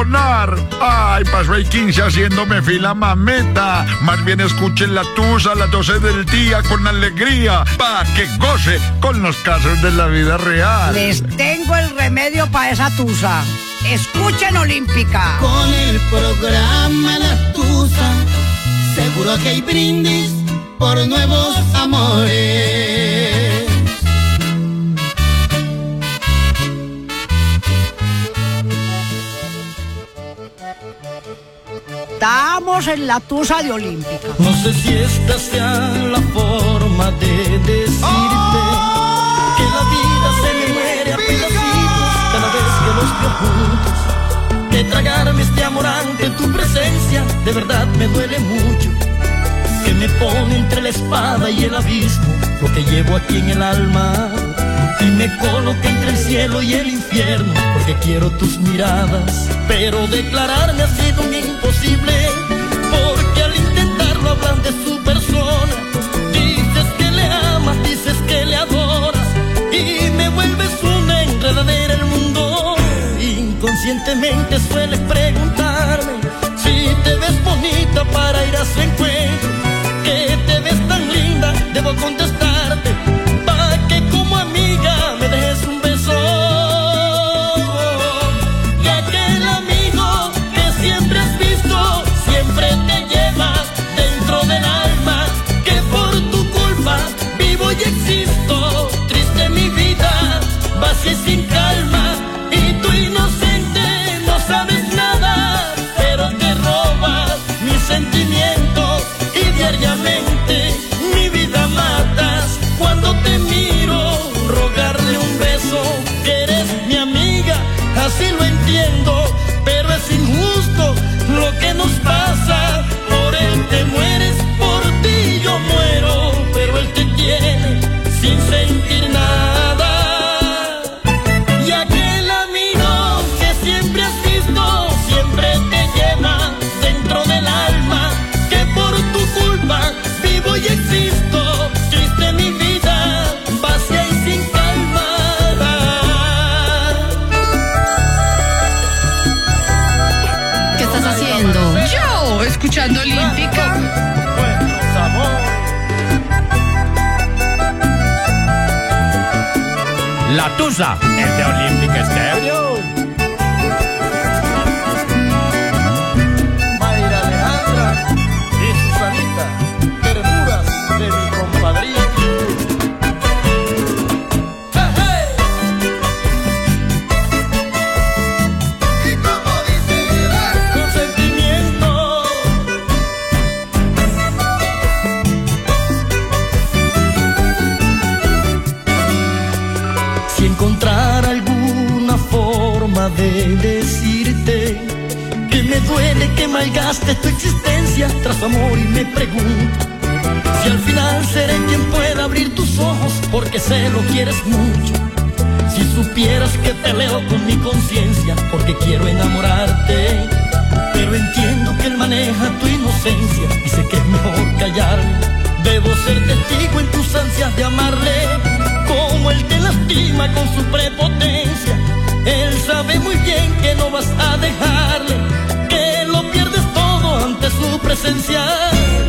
abandonar. Ay, paso el 15 haciéndome fila mameta. Más bien escuchen la tusa a las 12 del día con alegría, pa' que goce con los casos de la vida real. Les tengo el remedio para esa tusa. Escuchen Olímpica. Con el programa La Tusa, seguro que hay brindis por nuevos amores. Estamos en la tusa de Olímpica. No sé si esta sea la forma de decirte que la vida se me muere a pedacitos cada vez que los veo juntos. Que tragarme este amor ante tu presencia de verdad me duele mucho. Que me pone entre la espada y el abismo lo que llevo aquí en el alma. Y me coloca entre el cielo y el infierno porque quiero tus miradas. Pero declararme ha sido un imposible porque al intentarlo hablan de su persona. Dices que le amas, dices que le adoras y me vuelves una enredadera el mundo. Inconscientemente sueles preguntarme si te ves bonita para ir a su encuentro. Que te ves tan linda, debo contestarte Tusa, el de Olímpica Estéreo. Amor y me pregunto si al final seré quien pueda abrir tus ojos porque sé lo quieres mucho. Si supieras que peleo con mi conciencia porque quiero enamorarte, pero entiendo que él maneja tu inocencia y sé que es mejor callarme. Debo ser testigo en tus ansias de amarle, como él te lastima con su prepotencia. Él sabe muy bien que no vas a dejarle,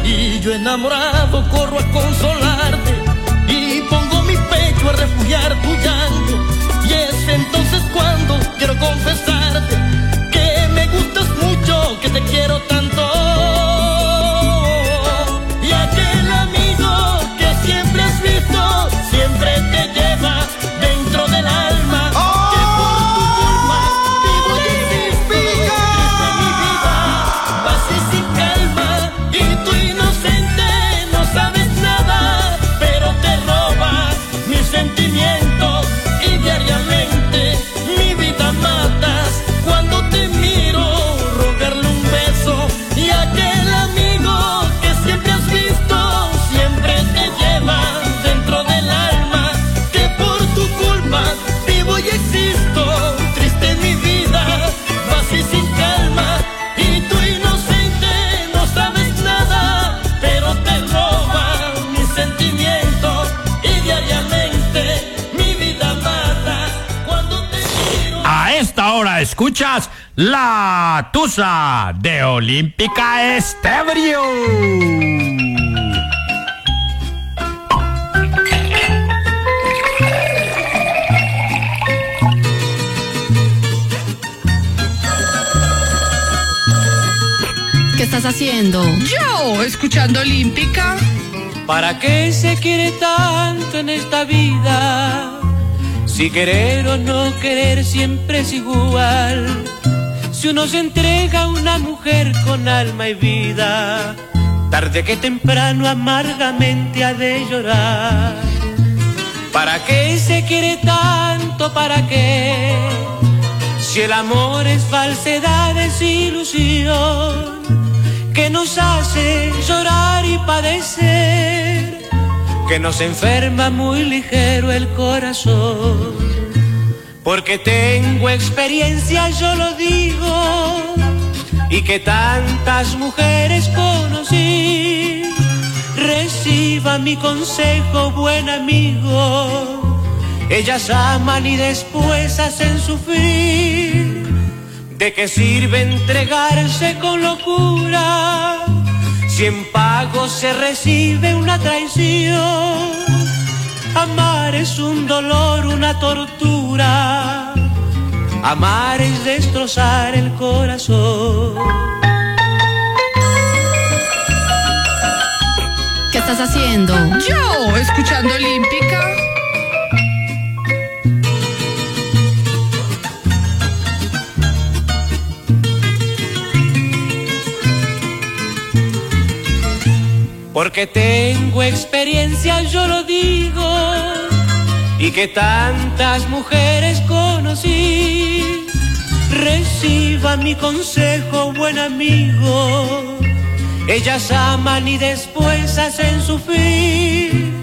Y yo enamorado corro a consolarte y pongo mi pecho a refugiar tu llanto. Y es entonces cuando quiero confesarte que me gustas mucho, que te quiero La Tusa de Olímpica Estéreo. ¿Qué estás haciendo? Yo, escuchando Olímpica. ¿Para qué se quiere tanto en esta vida? Si querer o no querer siempre es igual. Si uno se entrega a una mujer con alma y vida, tarde que temprano amargamente ha de llorar. ¿Para qué se quiere tanto? ¿Para qué? Si el amor es falsedad, es ilusión que nos hace llorar y padecer, que nos enferma muy ligero el corazón. Porque tengo experiencia, yo lo digo, y que tantas mujeres conocí. Reciba mi consejo, buen amigo. Ellas aman y después hacen sufrir. ¿De qué sirve entregarse con locura? Si en pago se recibe una traición. Amar es un dolor, una tortura. Amar es destrozar el corazón. ¿Qué estás haciendo? Yo, escuchando Olímpica. Porque tengo experiencia, yo lo digo, y que tantas mujeres conocí. Reciba mi consejo, buen amigo. Ellas aman y después hacen sufrir.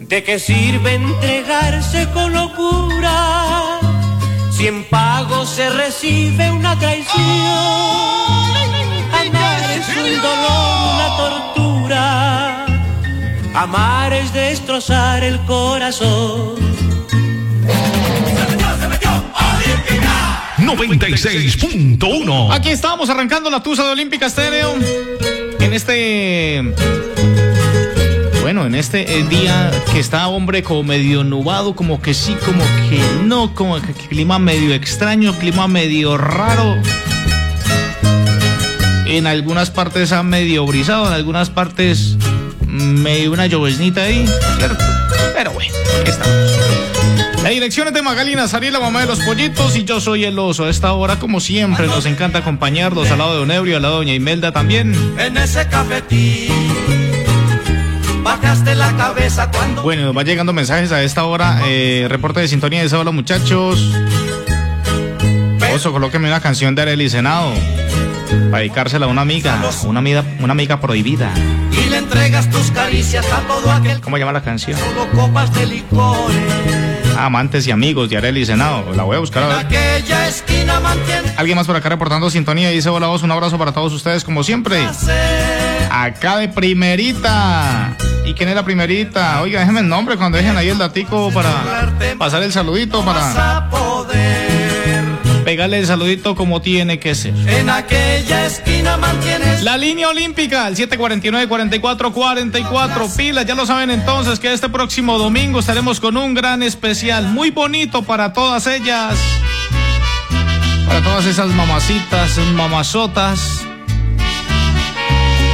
¿De qué sirve entregarse con locura? Si en pago se recibe una traición. Amar es un dolor, una tortura. Amar es destrozar el corazón. 96.1. Aquí estamos arrancando la tusa de Olímpica Estéreo. En este. Bueno, en este eh, día que está, hombre, como medio nubado, como que sí, como que no, como que clima medio extraño, clima medio raro. En algunas partes ha medio brisado, en algunas partes medio una lloveznita ahí, ¿cierto? Pero bueno, aquí estamos. La dirección es de Magali Nazarí, la mamá de los pollitos, y yo soy el oso. A esta hora, como siempre, nos encanta acompañarlos al lado de Don Ebrio, al lado de Doña Imelda también. En ese cafetín bajaste la cabeza cuando Bueno, nos va llegando mensajes a esta hora. Eh, reporte de sintonía de sábado, muchachos. Oso, colóqueme una canción de Arely Senado. Para dedicársela a una amiga, una amiga, una amiga prohibida. y le entregas tus caricias a todo aquel que ¿Cómo llama la canción? solo copas de licores. Amantes y amigos de Arely Senado. La voy a buscar a ver. aquella esquina mantiene Alguien más por acá reportando sintonía. Dice hola voz, un abrazo para todos ustedes como siempre. Acá de primerita. ¿Y quién es la primerita? Oiga, déjenme el nombre cuando dejen ahí el datico para pasar el saludito, para. Pegarle el saludito como tiene que ser. En aquella esquina mantienes La línea olímpica, el 749-4444. Pilas, ya lo saben entonces que este próximo domingo estaremos con un gran especial muy bonito para todas ellas. Para todas esas mamacitas, mamazotas.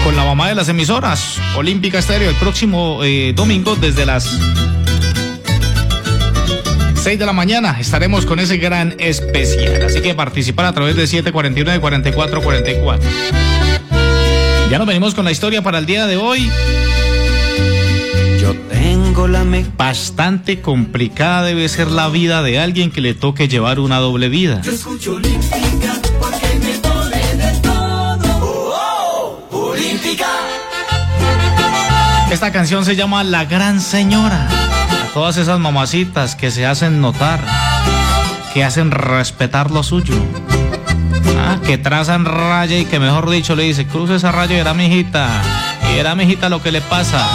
Con la mamá de las emisoras, Olímpica Estéreo, el próximo eh, domingo desde las 6 de la mañana estaremos con ese gran especial. Así que participar a través de 749-4444. Ya nos venimos con la historia para el día de hoy. Yo tengo la me Bastante complicada debe ser la vida de alguien que le toque llevar una doble vida. escucho olímpica porque me duele de todo. Oh, oh, olímpica. Esta canción se llama La Gran Señora. Todas esas mamacitas que se hacen notar, que hacen respetar lo suyo. Ah, que trazan raya y que mejor dicho le dice, cruce esa raya y era mi hijita. Y era mi hijita lo que le pasa.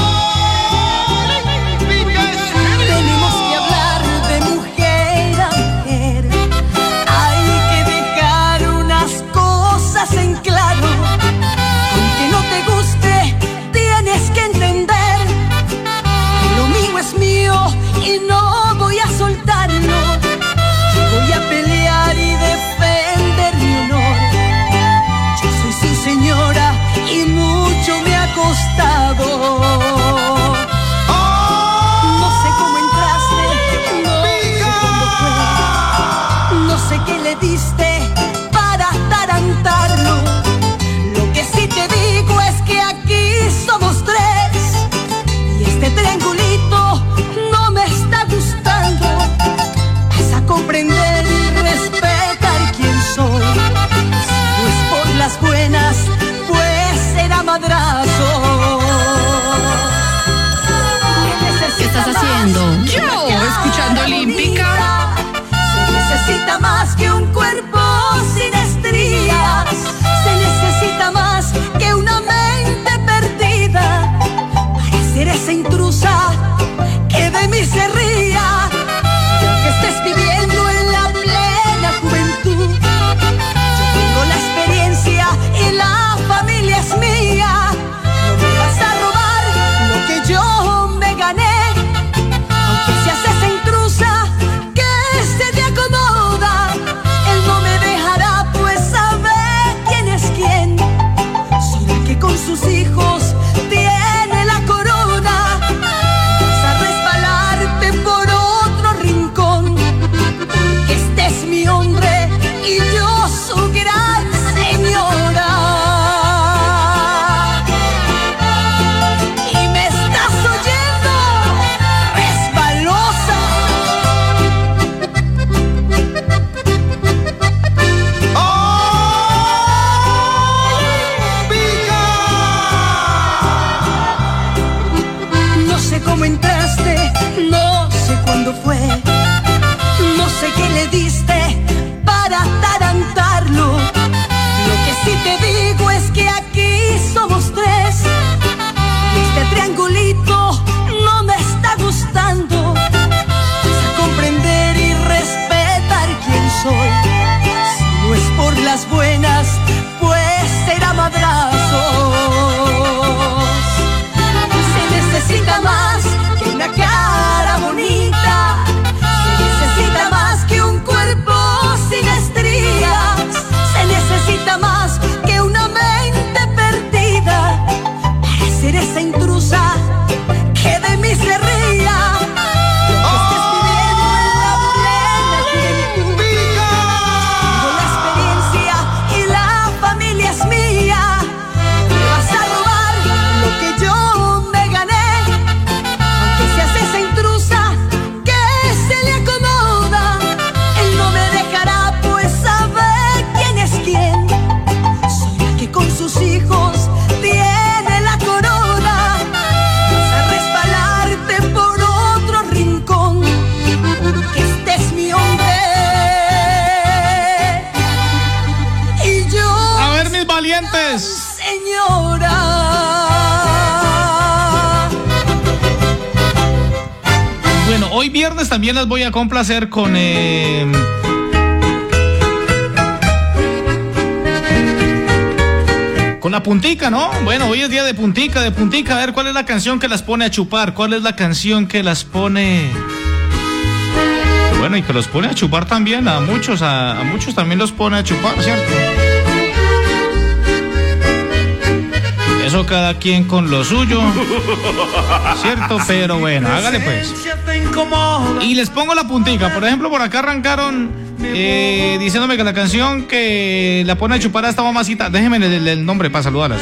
Viernes también las voy a complacer con. eh, con la puntica, ¿no? Bueno, hoy es día de puntica, de puntica. A ver, ¿cuál es la canción que las pone a chupar? ¿Cuál es la canción que las pone. Bueno, y que los pone a chupar también, a muchos, a muchos también los pone a chupar, ¿cierto? Eso cada quien con lo suyo, ¿cierto? Pero bueno, hágale pues. Y les pongo la puntica. Por ejemplo, por acá arrancaron eh, diciéndome que la canción que la pone a chupar a esta mamacita, déjenme el, nombre para saludarlas.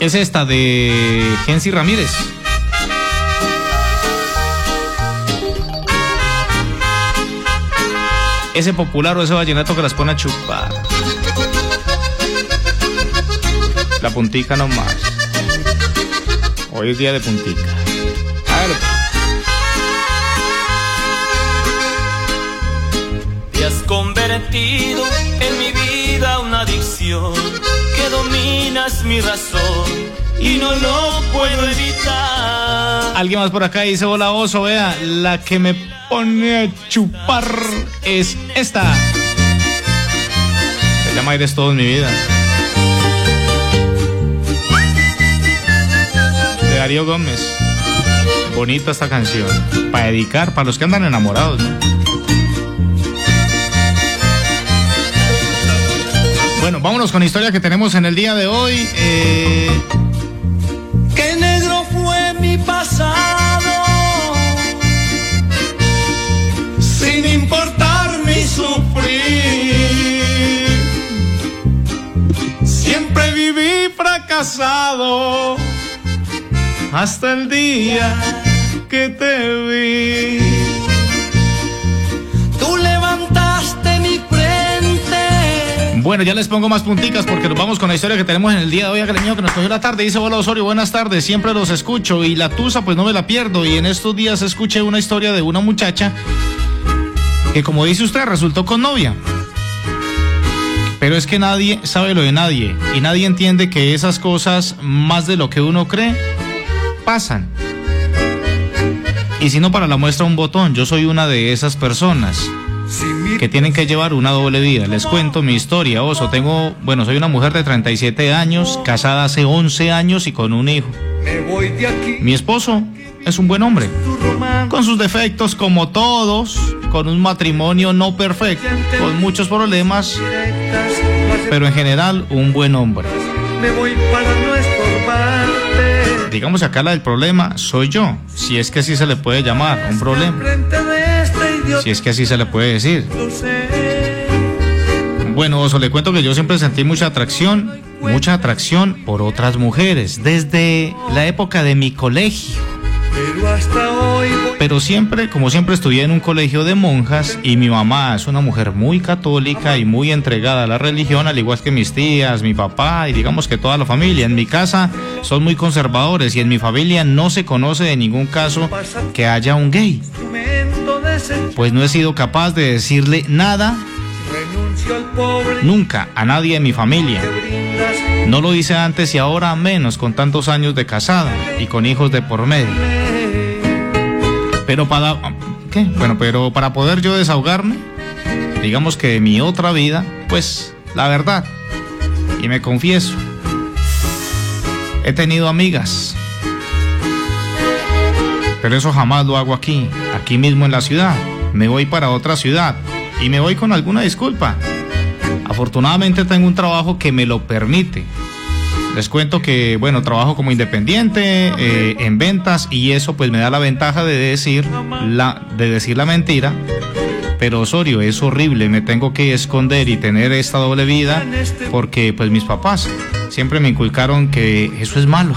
Es esta de Gensi Ramírez. Ese popular o ese vallenato que las pone a chupar. La puntica nomás. Hoy es día de puntica. Convertido en mi vida una adicción que dominas mi razón y no lo puedo evitar. Alguien más por acá dice, hola oso, vea, la que me pone a chupar es esta. Se llama Eres todo en mi vida. De Darío Gómez. Bonita esta canción. Para dedicar, para los que andan enamorados, ¿no? Bueno, vámonos con la historia que tenemos en el día de hoy. Eh, Qué negro fue mi pasado, sin importar mi sufrir. Siempre viví fracasado hasta el día que te vi. Bueno, ya les pongo más punticas porque nos vamos con la historia que tenemos en el día de hoy. Mío que nos cogió la tarde. Dice, hola Osorio, buenas tardes. Siempre los escucho y la tusa pues no me la pierdo. Y en estos días escuché una historia de una muchacha que como dice usted resultó con novia. Pero es que nadie sabe lo de nadie y nadie entiende que esas cosas, más de lo que uno cree, pasan. Y si no, para la muestra un botón, yo soy una de esas personas que tienen que llevar una doble vida. Les cuento mi historia, oso. Tengo, bueno, soy una mujer de 37 años, casada hace 11 años y con un hijo. Mi esposo es un buen hombre, con sus defectos como todos, con un matrimonio no perfecto, con muchos problemas, pero en general un buen hombre. Digamos que acá la del problema soy yo, si es que así se le puede llamar, un problema, si es que así se le puede decir. Bueno, Oso, le cuento que yo siempre sentí mucha atracción, mucha atracción por otras mujeres, desde la época de mi colegio. Pero siempre, como siempre estudié en un colegio de monjas y mi mamá es una mujer muy católica y muy entregada a la religión, al igual que mis tías, mi papá y digamos que toda la familia. En mi casa son muy conservadores y en mi familia no se conoce de ningún caso que haya un gay. Pues no he sido capaz de decirle nada nunca a nadie de mi familia. No lo hice antes y ahora menos con tantos años de casada y con hijos de por medio. Pero para ¿qué? Bueno, pero para poder yo desahogarme, digamos que de mi otra vida, pues la verdad y me confieso. He tenido amigas. Pero eso jamás lo hago aquí, aquí mismo en la ciudad. Me voy para otra ciudad y me voy con alguna disculpa. Afortunadamente tengo un trabajo que me lo permite. Les cuento que, bueno, trabajo como independiente eh, en ventas y eso pues me da la ventaja de decir la, de decir la mentira. Pero Osorio, es horrible, me tengo que esconder y tener esta doble vida porque pues mis papás siempre me inculcaron que eso es malo.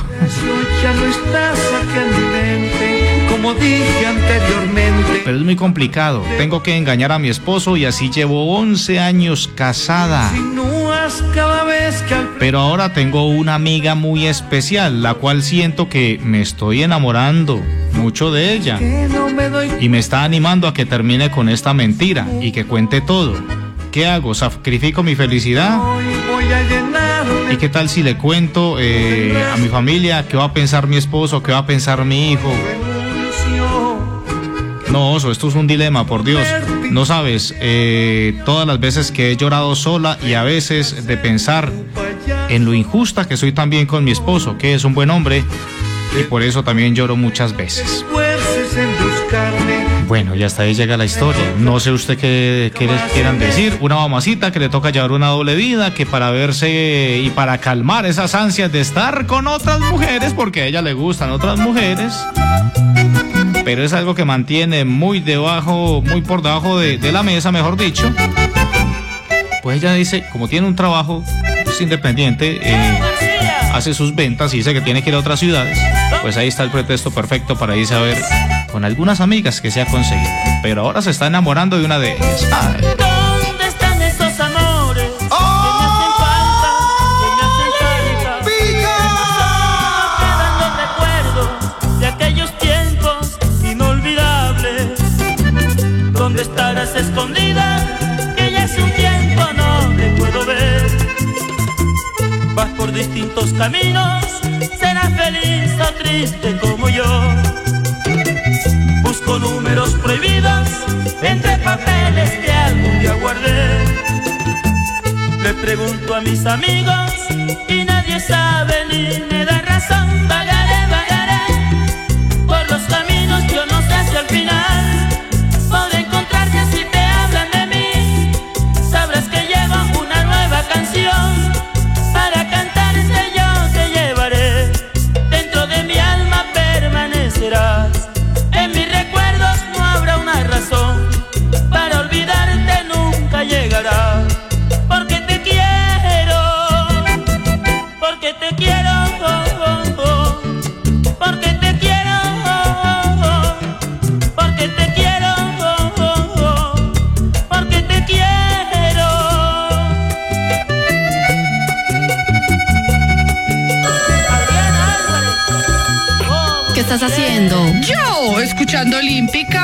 Como dije anteriormente. Pero es muy complicado, tengo que engañar a mi esposo y así llevo 11 años casada. Pero ahora tengo una amiga muy especial, la cual siento que me estoy enamorando mucho de ella. Y me está animando a que termine con esta mentira y que cuente todo. ¿Qué hago? ¿Sacrifico mi felicidad? ¿Y qué tal si le cuento eh, a mi familia qué va a pensar mi esposo, qué va a pensar mi hijo? No, oso, esto es un dilema, por Dios. No sabes, eh, todas las veces que he llorado sola y a veces de pensar en lo injusta que soy también con mi esposo, que es un buen hombre, y por eso también lloro muchas veces. Bueno, y hasta ahí llega la historia. No sé usted qué, qué les quieran decir. Una mamacita que le toca llevar una doble vida, que para verse y para calmar esas ansias de estar con otras mujeres, porque a ella le gustan otras mujeres, pero es algo que mantiene muy debajo, muy por debajo de, la mesa, mejor dicho. Pues ella dice, como tiene un trabajo es independiente, eh, hace sus ventas y dice que tiene que ir a otras ciudades, pues ahí está el pretexto perfecto para irse a ver con algunas amigas que se ha conseguido. Pero ahora se está enamorando de una de ellas. Ay. Distintos caminos, serás feliz o triste como yo. Busco números prohibidos entre papeles que algún día guardé. Le pregunto a mis amigos y nadie sabe ni me da razón. Vagaré, Olímpica.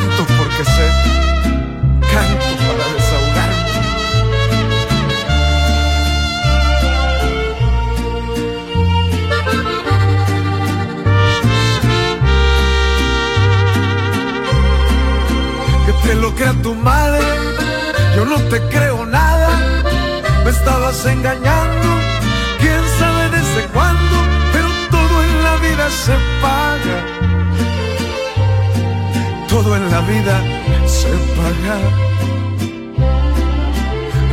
Canto porque sé canto para desahogarme. Que te lo crea tu madre, yo no te creo nada, me estabas engañando, quién sabe desde cuándo, pero todo en la vida se paga, todo en la vida se paga.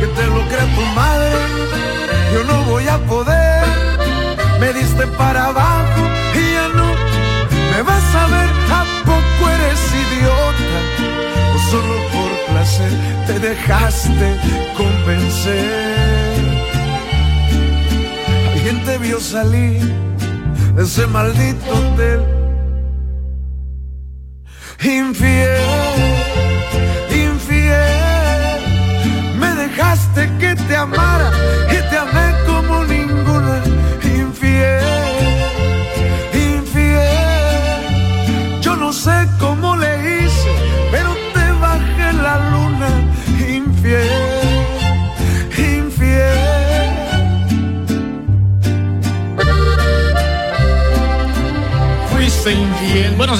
Que te lo crea tu madre, yo no voy a poder. Me diste para abajo y ya no me vas a ver. ¿A poco eres idiota? O solo por placer te dejaste convencer. Alguien te vio salir de ese maldito hotel. Infiel infiel. Me dejaste que te amara y te amé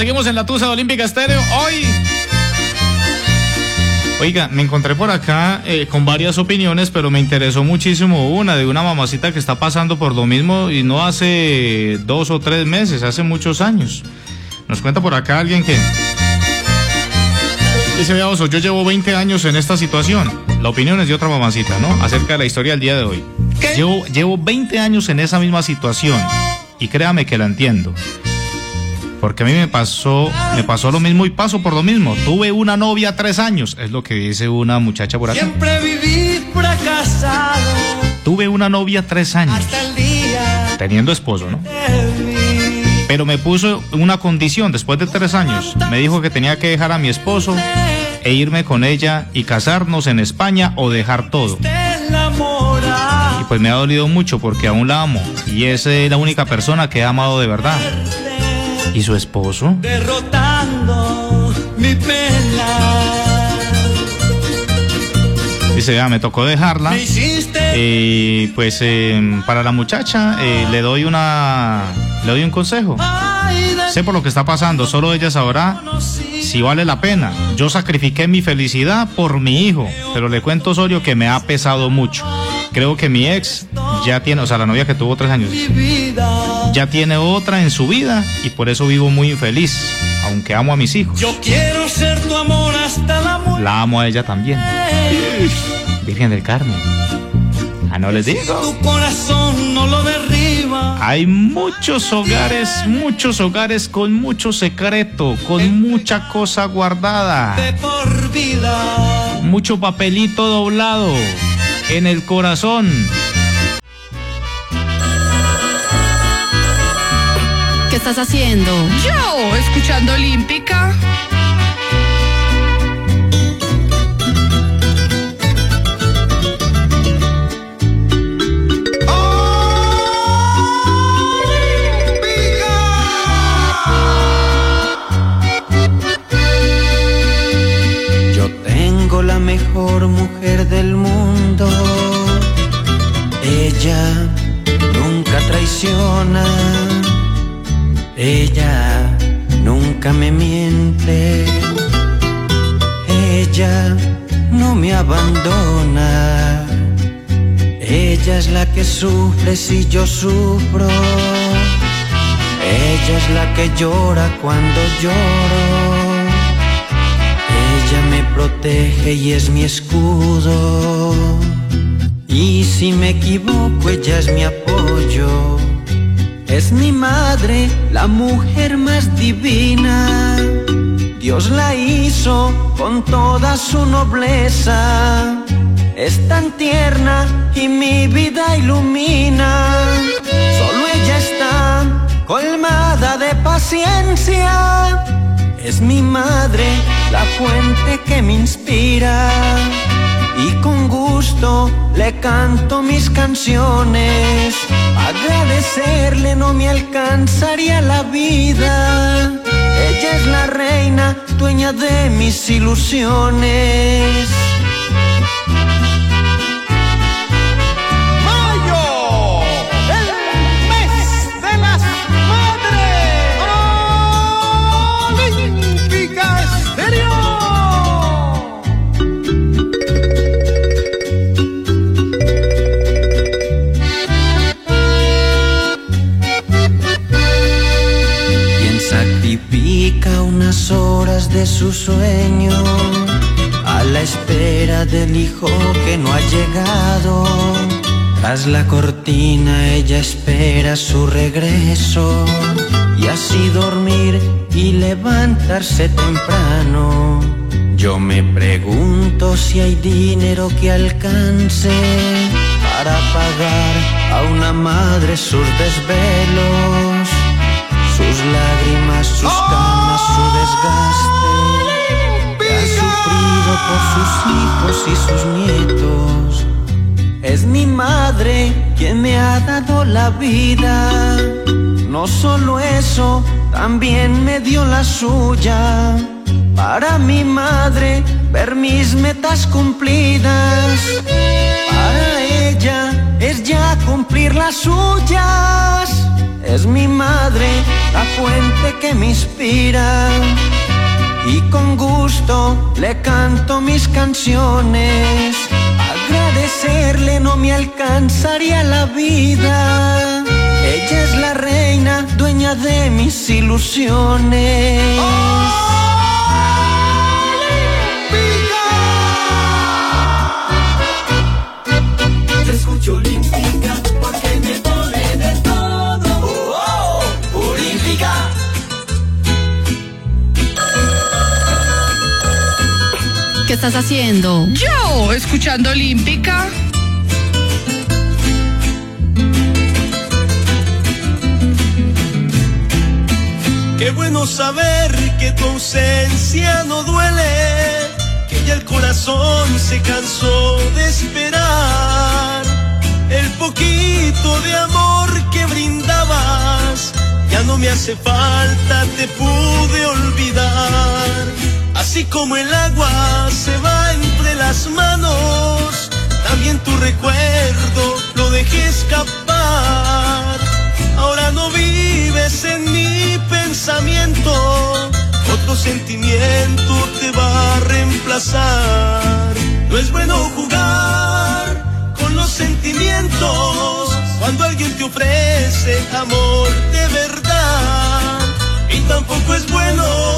seguimos en la Tusa de Olímpica Estéreo. Hoy. Oiga, me encontré por acá eh, con varias opiniones, pero me interesó muchísimo una de una mamacita que está pasando por lo mismo y no hace dos o tres meses, hace muchos años. Nos cuenta por acá alguien que dice, vea, oso, yo llevo 20 años en esta situación. La opinión es de otra mamacita, ¿no? Acerca de la historia del día de hoy. Llevo, llevo 20 años en esa misma situación y créame que la entiendo. Porque a mí me pasó, me pasó lo mismo y paso por lo mismo. Tuve una novia tres años, es lo que dice una muchacha por acá. Siempre viví fracasado Tuve una novia tres años, hasta el día teniendo esposo, ¿no? Pero me puso una condición después de tres años. Me dijo que tenía que dejar a mi esposo e irme con ella y casarnos en España o dejar todo. Y pues me ha dolido mucho porque aún la amo y es eh, la única persona que he amado de verdad. ¿Y su esposo? derrotando mi pena. Dice, ya me tocó dejarla. Me hiciste Y pues eh, para la muchacha eh, le doy una le doy un consejo. Sé por lo que está pasando, solo ella sabrá si vale la pena. Yo sacrifiqué mi felicidad por mi hijo, pero le cuento Osorio que me ha pesado mucho. Creo que mi ex ya tiene, o sea, la novia que tuvo tres años, mi vida. Ya tiene otra en su vida y por eso vivo muy infeliz, aunque amo a mis hijos. Yo quiero ser tu amor hasta la muerte. La amo a ella también. Virgen del Carmen. Ah, no les digo. Tu corazón no lo derriba. Hay muchos hogares, muchos hogares con mucho secreto, con mucha cosa guardada, De por vida. mucho papelito doblado en el corazón. estás haciendo? Yo, escuchando Olímpica. yo tengo la mejor mujer del mundo. Ella nunca traiciona. Ella nunca me miente. Ella no me abandona. Ella es la que sufre si yo sufro. Ella es la que llora cuando lloro. Ella me protege y es mi escudo. Y si me equivoco, ella es mi apoyo. Es mi madre, la mujer más divina. Dios la hizo con toda su nobleza. Es tan tierna y mi vida ilumina. Solo ella está colmada de paciencia. Es mi madre, la fuente que me inspira. Y con gusto le canto mis canciones. Agradecerle no me alcanzaría la vida. Ella es la reina, dueña de mis ilusiones. Horas de su sueño a la espera del hijo que no ha llegado. Tras la cortina ella espera su regreso y así dormir y levantarse temprano. Yo me pregunto si hay dinero que alcance para pagar a una madre sus desvelos, sus lágrimas, sus camas, su por sus hijos y sus nietos. Es mi madre quien me ha dado la vida. No solo eso, también me dio la suya. Para mi madre, ver mis metas cumplidas. Para ella es ya cumplir las suyas. Es mi madre la fuente que me inspira. Y con gusto le canto mis canciones. Agradecerle no me alcanzaría la vida. Ella es la reina, dueña de mis ilusiones. Estás haciendo? Yo, escuchando Olímpica. Qué bueno saber que tu ausencia no duele, que ya el corazón se cansó de esperar. El poquito de amor que brindabas ya no me hace falta, te pude olvidar. Así como el agua se va entre las manos, también tu recuerdo lo dejé escapar. Ahora no vives en mi pensamiento, otro sentimiento te va a reemplazar. No es bueno jugar con los sentimientos cuando alguien te ofrece amor de verdad. Y tampoco es bueno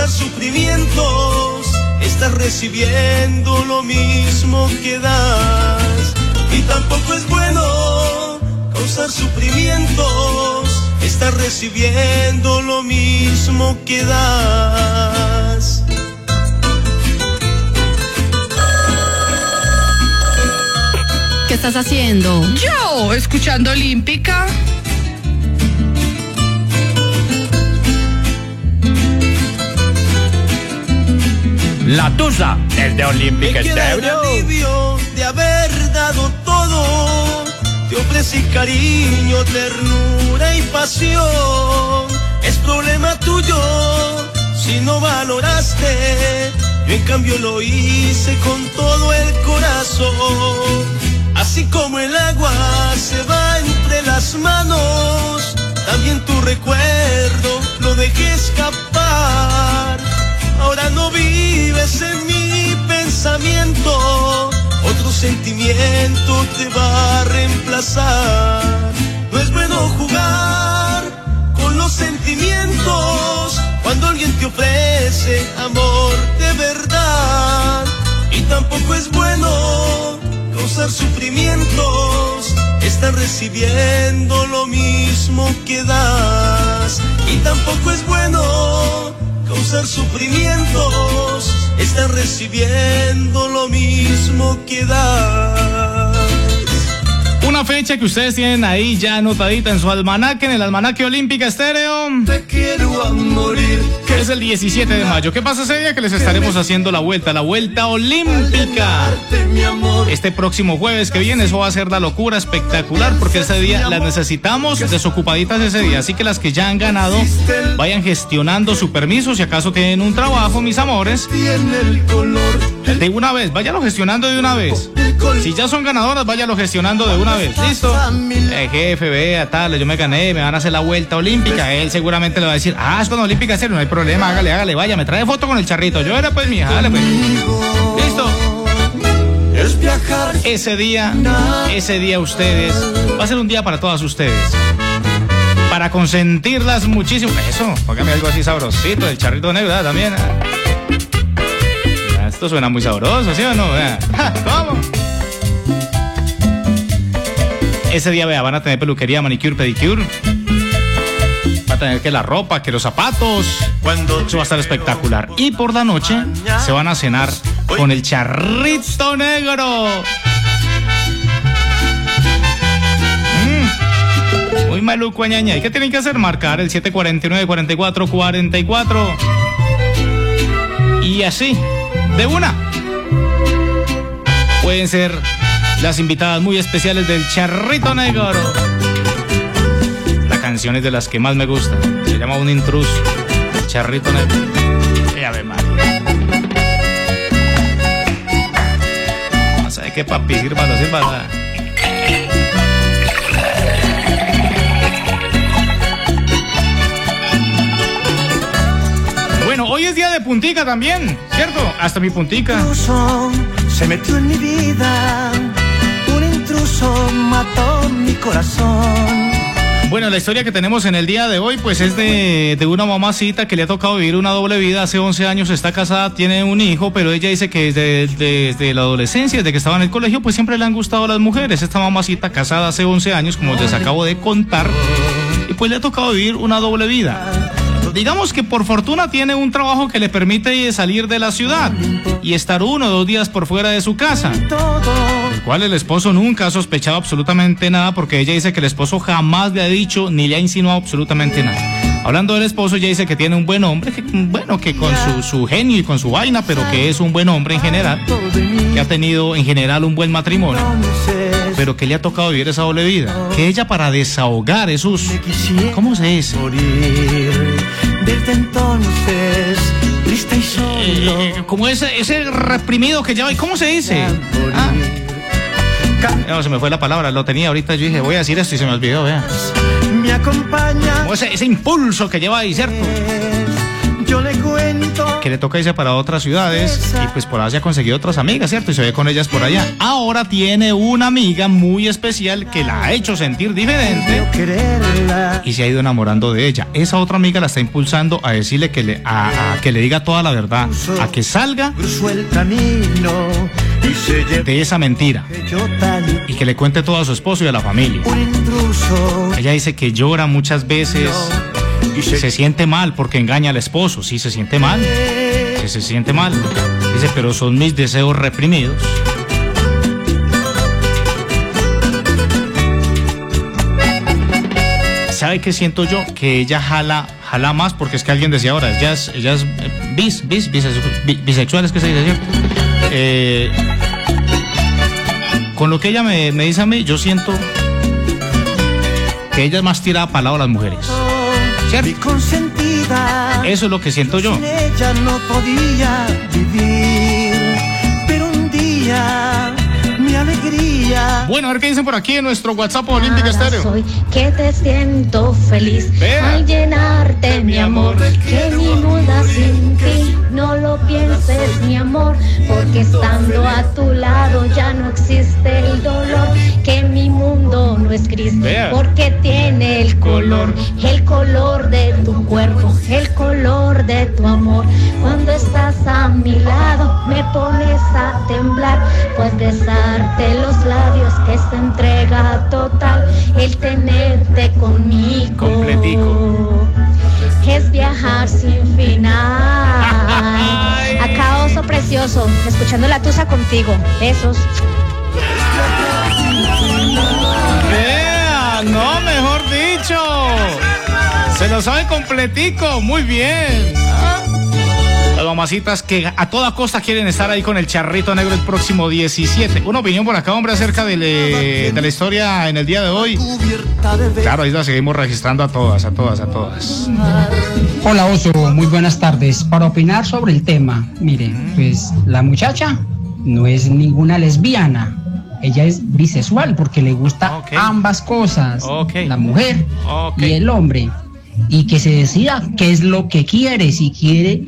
causar sufrimientos, estás recibiendo lo mismo que das. Y tampoco es bueno causar sufrimientos, estás recibiendo lo mismo que das. ¿Qué estás haciendo? Yo, escuchando Olímpica. La tusa es de Me Olímpica queda el Estéreo. de haber dado todo. Te ofrecí cariño, ternura y pasión. Es problema tuyo si no valoraste. en cambio lo hice con todo el corazón. Así como el agua se va entre las manos, también tu recuerdo lo dejé escapar. Ahora no vives en mi pensamiento, otro sentimiento te va a reemplazar. No es bueno jugar con los sentimientos cuando alguien te ofrece amor de verdad. Y tampoco es bueno causar sufrimientos, están recibiendo lo mismo que das. Y tampoco es bueno causar sufrimientos, están recibiendo lo mismo que das. Una fecha que ustedes tienen ahí ya anotadita en su almanaque, en el almanaque Olímpica Estéreo. Te quiero a morir. Es el 17 de mayo. ¿Qué pasa ese día? Que les estaremos haciendo la vuelta, la vuelta olímpica. Este próximo jueves que viene, eso va a ser la locura espectacular porque ese día las necesitamos desocupaditas ese día. Así que las que ya han ganado, vayan gestionando su permiso. Si acaso tienen un trabajo, mis amores, de una vez, váyanlo gestionando de una vez. Si ya son ganadoras, váyanlo gestionando de una vez. ¿Listo? Eh, jefe, vea, tal, yo me gané, me van a hacer la vuelta olímpica. Él seguramente le va a decir, ah, es con olímpica, serio, no hay problema, hágale, hágale, vaya, me trae foto con el charrito. Yo era pues mi hija, dale pues. ¿Listo? Es viajar. Ese día, ese día ustedes, va a ser un día para todas ustedes. Para consentirlas muchísimo. Eso, póngame algo así sabrosito, el charrito negro, ¿verdad? También. ah. Esto suena muy sabroso, ¿sí o no? Ja, ¿Cómo? Ese día, vea, van a tener peluquería, manicure, pedicure. Va a tener que la ropa, que los zapatos. Eso va a estar espectacular. Y por la noche se van a cenar con el charrito negro. Mm. Muy maluco, ñaña. ¿Y qué tienen que hacer? Marcar el 749-4444. Y así, de una. Pueden ser las invitadas muy especiales del Charrito Negro. La canción es de las que más me gustan. Se llama Un intruso. Charrito Negro. Ya ve. No sé qué papi, sírvalo, sírvalo. Bueno, hoy es día de puntica también, ¿cierto? Hasta mi puntica. se metió en mi vida. Mató mi corazón. Bueno, la historia que tenemos en el día de hoy, pues es de, de una mamacita que le ha tocado vivir una doble vida. Hace 11 años está casada, tiene un hijo, pero ella dice que desde, desde la adolescencia, desde que estaba en el colegio, pues siempre le han gustado las mujeres. Esta mamacita casada hace 11 años, como les acabo de contar, y pues le ha tocado vivir una doble vida. Digamos que por fortuna tiene un trabajo que le permite salir de la ciudad y estar uno o dos días por fuera de su casa. El cual el esposo nunca ha sospechado absolutamente nada porque ella dice que el esposo jamás le ha dicho ni le ha insinuado absolutamente nada. Hablando del esposo, ella dice que tiene un buen hombre, bueno, que con su, su genio y con su vaina, pero que es un buen hombre en general, que ha tenido en general un buen matrimonio, pero que le ha tocado vivir esa doble vida. Que ella para desahogar esos... ¿Cómo se dice? Desde entonces, triste y solo. Eh, como ese, ese reprimido que lleva, ¿y cómo se dice? Ah. No, se me fue la palabra, lo tenía ahorita, yo dije, voy a decir esto y se me olvidó, vea. Me acompaña. Como ese, ese impulso que lleva ahí, ¿cierto? Yo le cuento. Que le toca irse para otras ciudades y pues por allá ha conseguido otras amigas, ¿cierto? Y se ve con ellas por allá. Ahora tiene una amiga muy especial que la ha hecho sentir diferente y se ha ido enamorando de ella. Esa otra amiga la está impulsando a decirle que le, a, a que le diga toda la verdad, a que salga se de esa mentira y que le cuente todo a su esposo y a la familia. Ella dice que llora muchas veces y se siente mal porque engaña al esposo. Sí, se siente mal. Que se siente mal. Dice, pero son mis deseos reprimidos. ¿Sabe qué siento yo? Que ella jala, jala más porque es que alguien decía ahora, ella es, ella es eh, bis, bis, bisex- bi- bisexual, es que se dice, ¿cierto? Eh, con lo que ella me, me dice a mí, yo siento que ella es más tirada para lado de las mujeres. Mi consentida. Eso es lo que siento yo. Sin ella no podía vivir, pero un día mi alegría. Bueno, a ver qué dicen por aquí en nuestro WhatsApp Olímpica Estéreo. soy que te siento feliz Vea. al llenarte mi amor que mi muda sin ti no lo pienses mi amor porque estando a tu lado ya no existe el dolor que mi no es gris Vea. porque tiene el color el color de tu cuerpo el color de tu amor. Cuando estás a mi lado me pones a temblar pues besarte los labios que es entrega total el tenerte conmigo. Completico. es viajar sin final. Acá oso precioso escuchando la tusa contigo. Besos no, mejor dicho. Se lo sabe completico, muy bien. Las mamacitas que a toda costa quieren estar ahí con el charrito negro el próximo 17. Una opinión por acá, hombre, acerca de, le- de la historia en el día de hoy. Claro, ahí la seguimos registrando a todas, a todas, a todas. Hola Oso, muy buenas tardes. Para opinar sobre el tema, mire, pues la muchacha no es ninguna lesbiana. Ella es bisexual porque le gusta ambas cosas, la mujer y el hombre. Y que se decida qué es lo que quiere, si quiere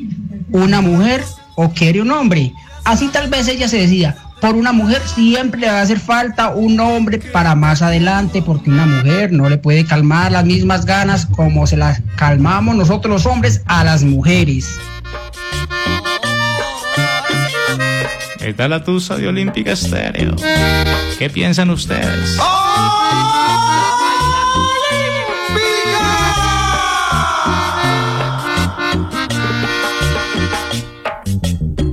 una mujer o quiere un hombre. Así tal vez ella se decida. Por una mujer siempre le va a hacer falta un hombre para más adelante, porque una mujer no le puede calmar las mismas ganas como se las calmamos nosotros los hombres a las mujeres. Está la tusa de Olímpica Estéreo. ¿Qué piensan ustedes?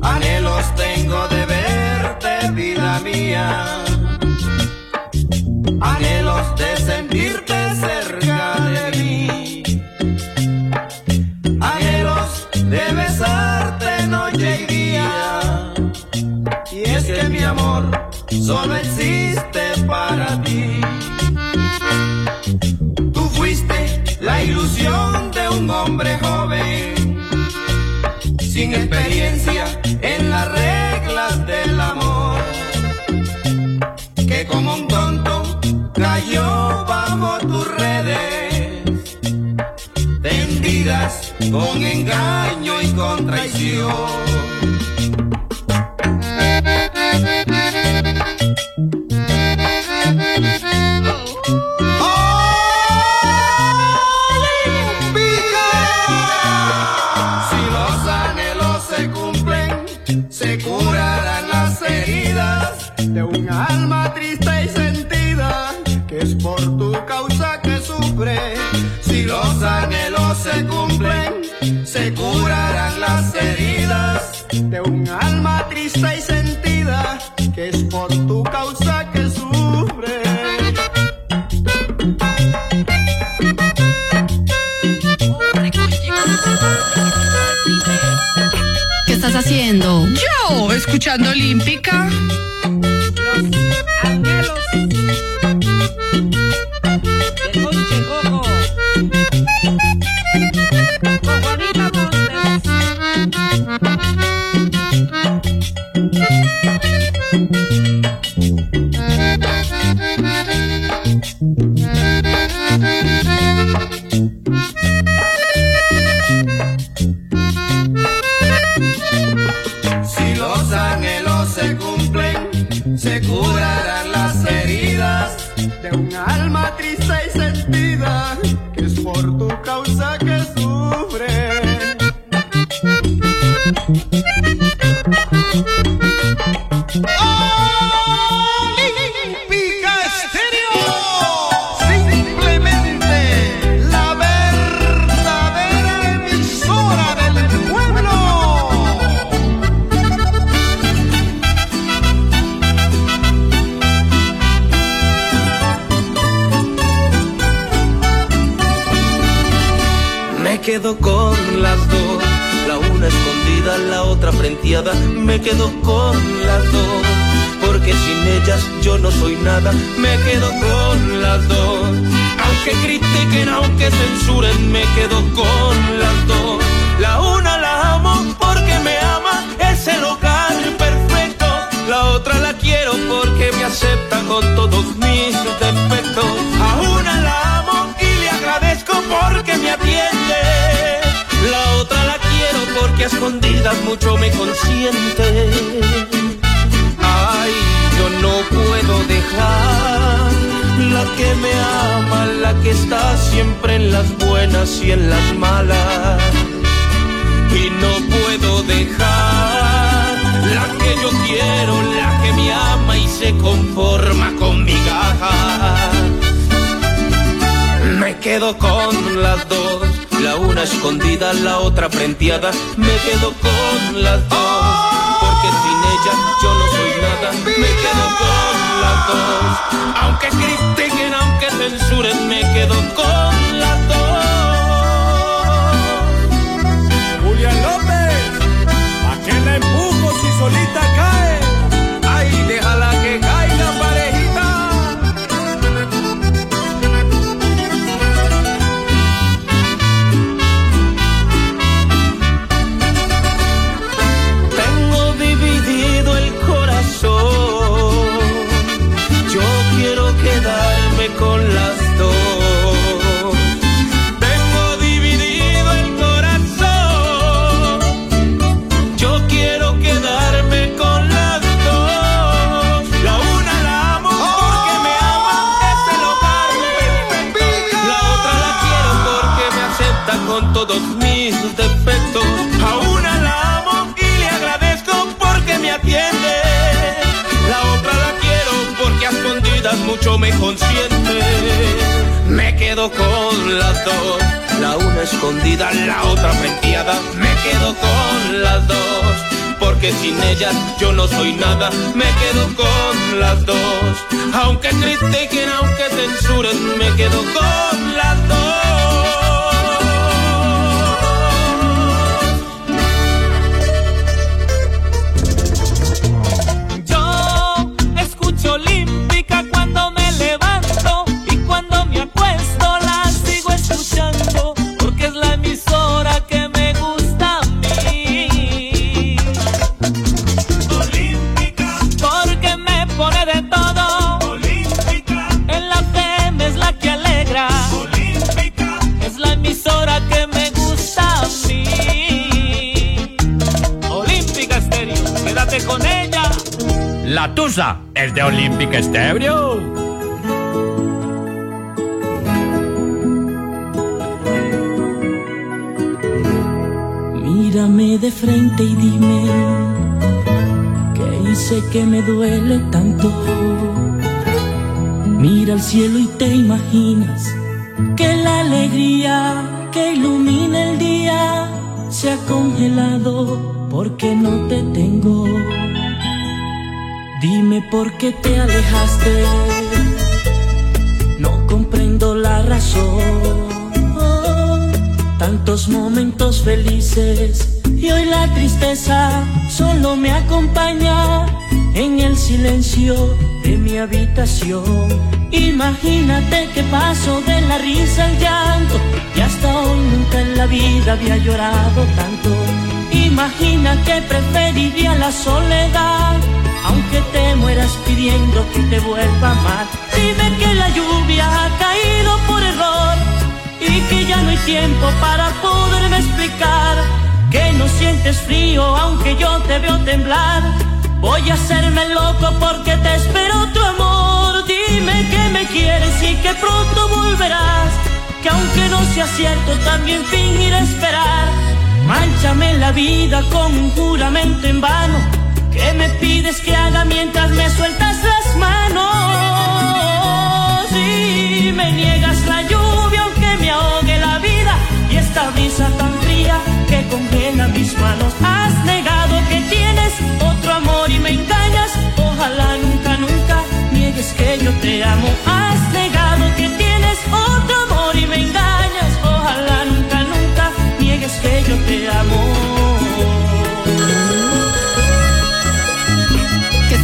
Anhelos tengo de verte, vida mía. Anhelos Y es que mi amor solo existe para ti. Tú fuiste la ilusión de un hombre joven sin experiencia en las reglas del amor, que como un tonto cayó bajo tus redes, tendidas con engaño y con traición. Escuchando Olímpica. Quedo con las dos, la una escondida, la otra frenteada. Me quedo con las dos, porque sin ellas yo no soy nada, me quedo con las dos. Aunque critiquen, aunque censuren, me quedo con las dos. La una la amo porque me ama, es el hogar perfecto. La otra la quiero porque me acepta con todos mis defectos. A una la amo porque me atiende. La otra la quiero porque a escondidas mucho me consiente. Ay, yo no puedo dejar la que me ama, la que está siempre en las buenas y en las malas. Y no puedo dejar la que yo quiero, la que me ama y se conforma con mi gaja. Me quedo con las dos, la una escondida, la otra frenteada. Me quedo con las dos, porque sin ella yo no soy nada. Me quedo con las dos, aunque critiquen, aunque censuren, me quedo con las dos. Julián López, ¿a qué la empujo si solita cae? Mucho me consiente. Me quedo con las dos, la una escondida, la otra frenteada. Me quedo con las dos, porque sin ellas yo no soy nada. Me quedo con las dos, aunque critiquen, aunque censuren, me quedo con las dos. La Tusa es de Olímpica Estéreo. Mírame de frente y dime que hice que me duele tanto. Mira al cielo y te imaginas que la alegría que ilumina el día se ha congelado porque no te tengo. Dime por qué te alejaste. No comprendo la razón tantos momentos felices y hoy la tristeza solo me acompaña en el silencio de mi habitación. Imagínate que paso de la risa al llanto y hasta hoy nunca en la vida había llorado tanto. Imagina que preferiría la soledad, aunque te mueras pidiendo que te vuelva a amar. Dime que la lluvia ha caído por error y que ya no hay tiempo para poderme explicar que no sientes frío aunque yo te veo temblar. Voy a hacerme loco porque te espero tu amor. Dime que me quieres y que pronto volverás. Que aunque no sea cierto, también fingir esperar. Manchame la vida con un juramento en vano. Que me pides que haga mientras me sueltas las manos. Y me niegas la lluvia aunque me ahogue la vida. Y esta brisa tan fría que congela mis manos. Has negado que tienes otro amor y me engañas. Ojalá nunca, nunca niegues que yo te amo. Has negado que tienes otro amor y me engañas. Ojalá nunca, nunca niegues que yo te amo.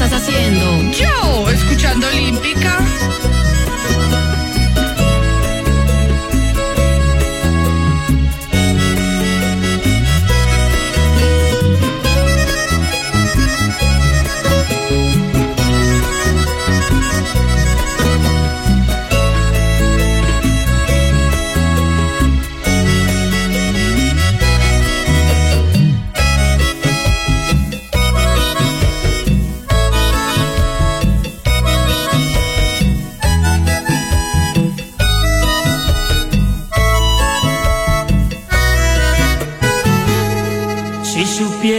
estás haciendo? Yo, escuchando Olímpica.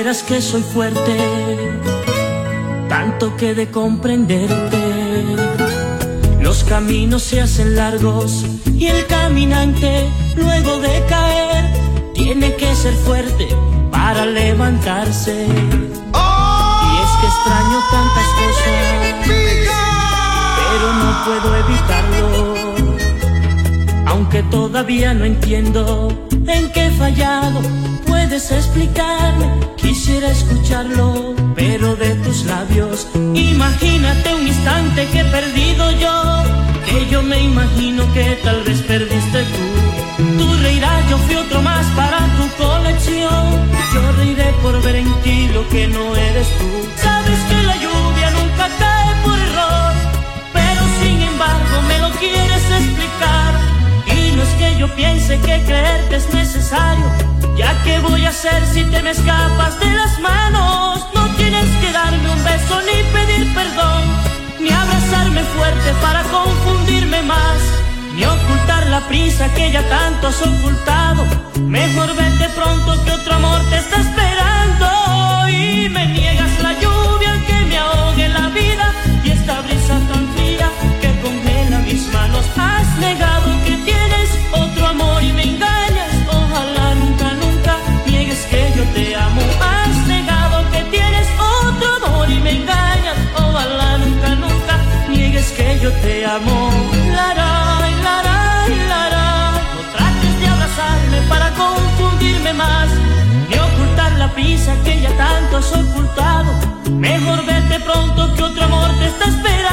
Quisieras que soy fuerte, tanto que de comprenderte. Los caminos se hacen largos y el caminante, luego de caer, tiene que ser fuerte para levantarse. Y es que extraño tantas cosas, pero no puedo evitarlo. Aunque todavía no entiendo en qué he fallado, puedes explicarme, quisiera escucharlo, pero de tus labios. Imagínate un instante que he perdido yo, que yo me imagino que tal vez perdiste tú. Tú reirás, yo fui otro más para tu colección. Yo reiré por ver en ti lo que no eres tú. Sabes que la lluvia nunca cae por error, pero sin embargo me lo quieres explicar. Y no es que yo piense que creerte es necesario, ya que si te me escapas de las manos. No tienes que darme un beso ni pedir perdón, ni abrazarme fuerte para confundirme más, ni ocultar la prisa que ya tanto has ocultado. Mejor vete pronto que otro amor te está esperando y me niegas la lluvia que me ahogue la vida y esta brisa tan fría que congela mis manos. Has negado te amo. Laray, laray, laray. No trates de abrazarme para confundirme más, ni ocultar la prisa que ya tanto has ocultado. Mejor vete pronto que otro amor te está esperando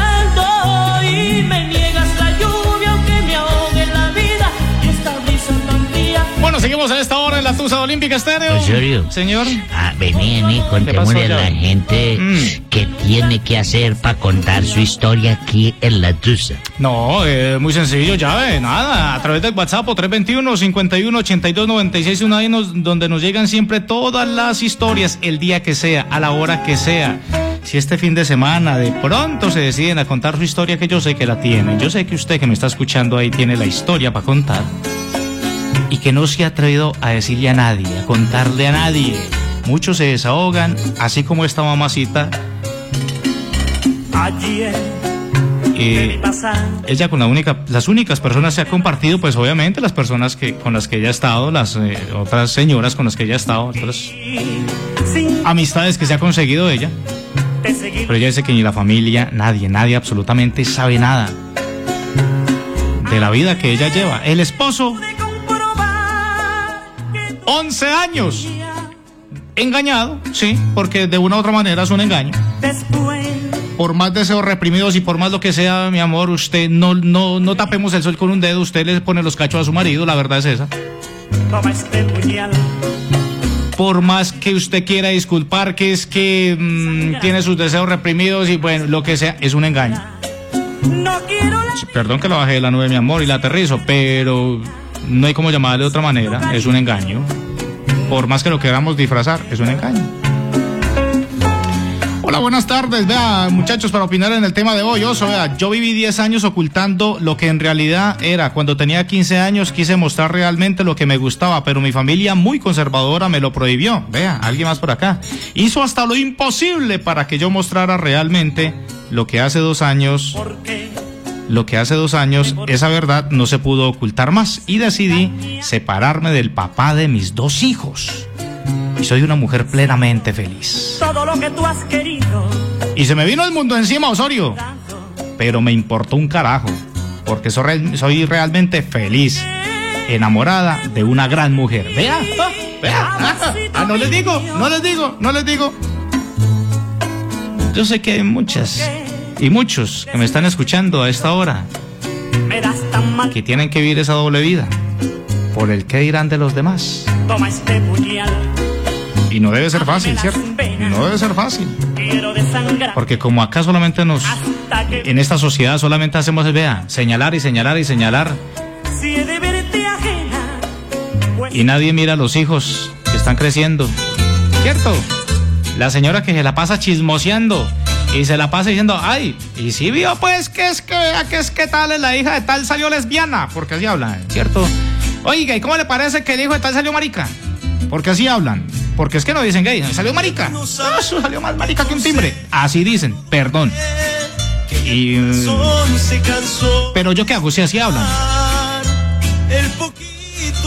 seguimos a esta hora en la Tusa Olímpica Estéreo. Osorio. Señor. Ah, vení, vení, contémosle a la gente Mm. qué tiene que hacer para contar su historia aquí en la Tusa. No, eh, muy sencillo, ya ve, nada, a través del WhatsApp o 321 51 82 96 una ahí nos- donde nos llegan siempre todas las historias, el día que sea, a la hora que sea. Si este fin de semana de pronto se deciden a contar su historia, que yo sé que la tienen, yo sé que usted que me está escuchando ahí tiene la historia para contar y que no se ha atrevido a decirle a nadie, a contarle a nadie. Muchos se desahogan, así como esta mamacita. Eh, ella con la única, las únicas personas que ha compartido, pues obviamente las personas que con las que ella ha estado, las eh, otras señoras con las que ella ha estado, otras amistades que se ha conseguido ella. Pero ella dice que ni la familia, nadie, nadie absolutamente sabe nada de la vida que ella lleva. El esposo, 11 años, engañado, sí, porque de una u otra manera es un engaño. Por más deseos reprimidos y por más lo que sea, mi amor, usted no, no, no tapemos el sol con un dedo, usted le pone los cachos a su marido, la verdad es esa. Por más que usted quiera disculpar que es que mm, tiene sus deseos reprimidos y bueno, lo que sea, es un engaño. Perdón que la bajé de la nube, mi amor, y la aterrizo, pero no hay como llamarle de otra manera, es un engaño. Por más que lo queramos disfrazar, es un engaño. Hola, buenas tardes. Vea, muchachos, para opinar en el tema de hoy, oso, vea, yo viví 10 años ocultando lo que en realidad era. Cuando tenía 15 años quise mostrar realmente lo que me gustaba, pero mi familia muy conservadora me lo prohibió. Vea, alguien más por acá. Hizo hasta lo imposible para que yo mostrara realmente lo que hace dos años lo que hace dos años, esa verdad no se pudo ocultar más y decidí separarme del papá de mis dos hijos. Y soy una mujer plenamente feliz. todo lo que tú has querido. Y se me vino el mundo encima, Osorio. Pero me importó un carajo, porque soy, real- soy realmente feliz, enamorada de una gran mujer. Vea, ah, vea. Ah, ah, no les digo, no les digo, no les digo. Yo sé que hay muchas y muchos que me están escuchando a esta hora que tienen que vivir esa doble vida por el que dirán de los demás. Este. Y no debe ser fácil, ¿cierto? No debe ser fácil. Porque como acá solamente nos, en esta sociedad solamente hacemos, vea, señalar y señalar y señalar. Pues Y nadie mira a los hijos que están creciendo. ¿Cierto? La señora que se la pasa chismoseando y se la pasa diciendo, ay, y si vio pues que es que, que es que tal, la hija de tal salió lesbiana, porque así hablan, ¿cierto? Oiga, ¿y cómo le parece que el hijo de tal salió marica? Porque así hablan. Porque es que no dicen gay, salió marica. No, eso salió más marica que un timbre. Así dicen, perdón. Pero yo qué hago si así hablan.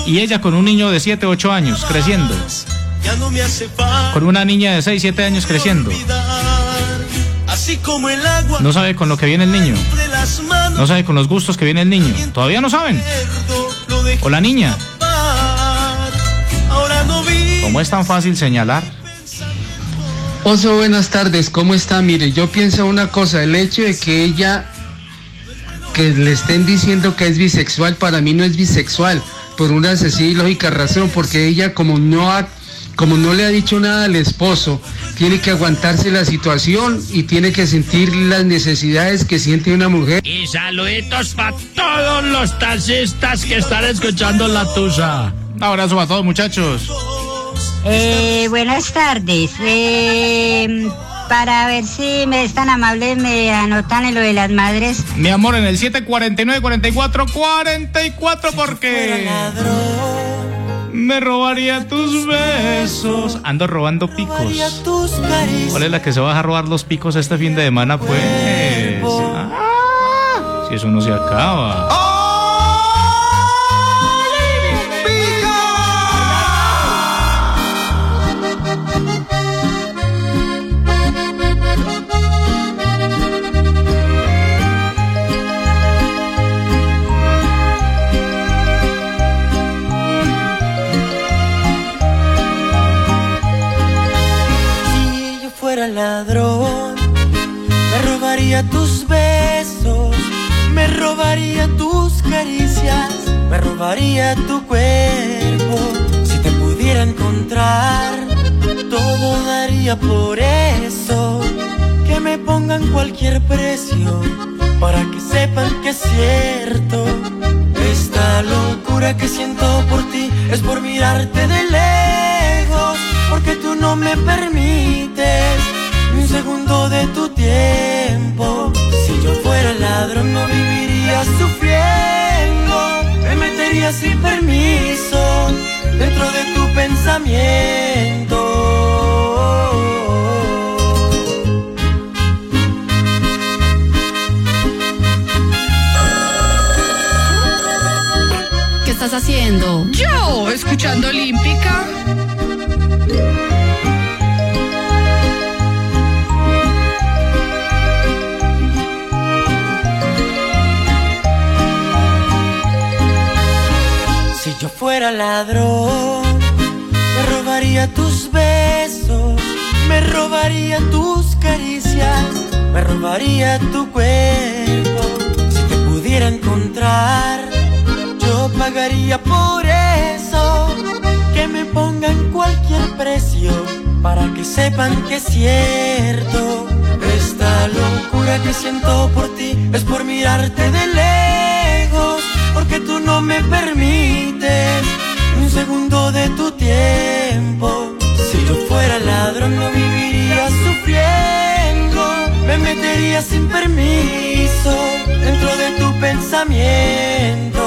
Y ella con un niño de 7, 8 años creciendo. Con una niña de 6, 7 años creciendo. No sabe con lo que viene el niño. No sabe con los gustos que viene el niño. Todavía no saben. O la niña. ¿Cómo es tan fácil señalar? Oso, buenas tardes, ¿cómo está? Mire, yo pienso una cosa, el hecho de que ella, que le estén diciendo que es bisexual, para mí no es bisexual, por una sencilla y lógica razón, porque ella como no ha, como no le ha dicho nada al esposo, tiene que aguantarse la situación y tiene que sentir las necesidades que siente una mujer. Y saluditos para todos los taxistas que están escuchando la tusa. Un abrazo para todos, muchachos. Eh, buenas tardes. Eh, para ver si me es tan amable, me anotan en lo de las madres. Mi amor, en el 749 44 44 porque me robaría tus besos. Ando robando picos. ¿Cuál es la que se va a robar los picos este fin de semana, pues? Ah, si eso no se acaba. Ladrón, me robaría tus besos, me robaría tus caricias, me robaría tu cuerpo. Si te pudiera encontrar, todo daría por eso. Que me pongan cualquier precio para que sepan que es cierto. Esta locura que siento por ti es por mirarte de lejos, porque tú no me permites un segundo de tu tiempo. Si yo fuera ladrón no viviría sufriendo, me metería sin permiso dentro de tu pensamiento. ¿Qué estás haciendo? Yo, escuchando Olímpica. Fuera ladrón, me robaría tus besos, me robaría tus caricias, me robaría tu cuerpo. Si te pudiera encontrar, yo pagaría por eso. Que me pongan cualquier precio para que sepan que es cierto. Esta locura que siento por ti es por mirarte de lejos, porque tú no me permites un segundo de tu tiempo. Si yo fuera ladrón no viviría sufriendo, me metería sin permiso dentro de tu pensamiento.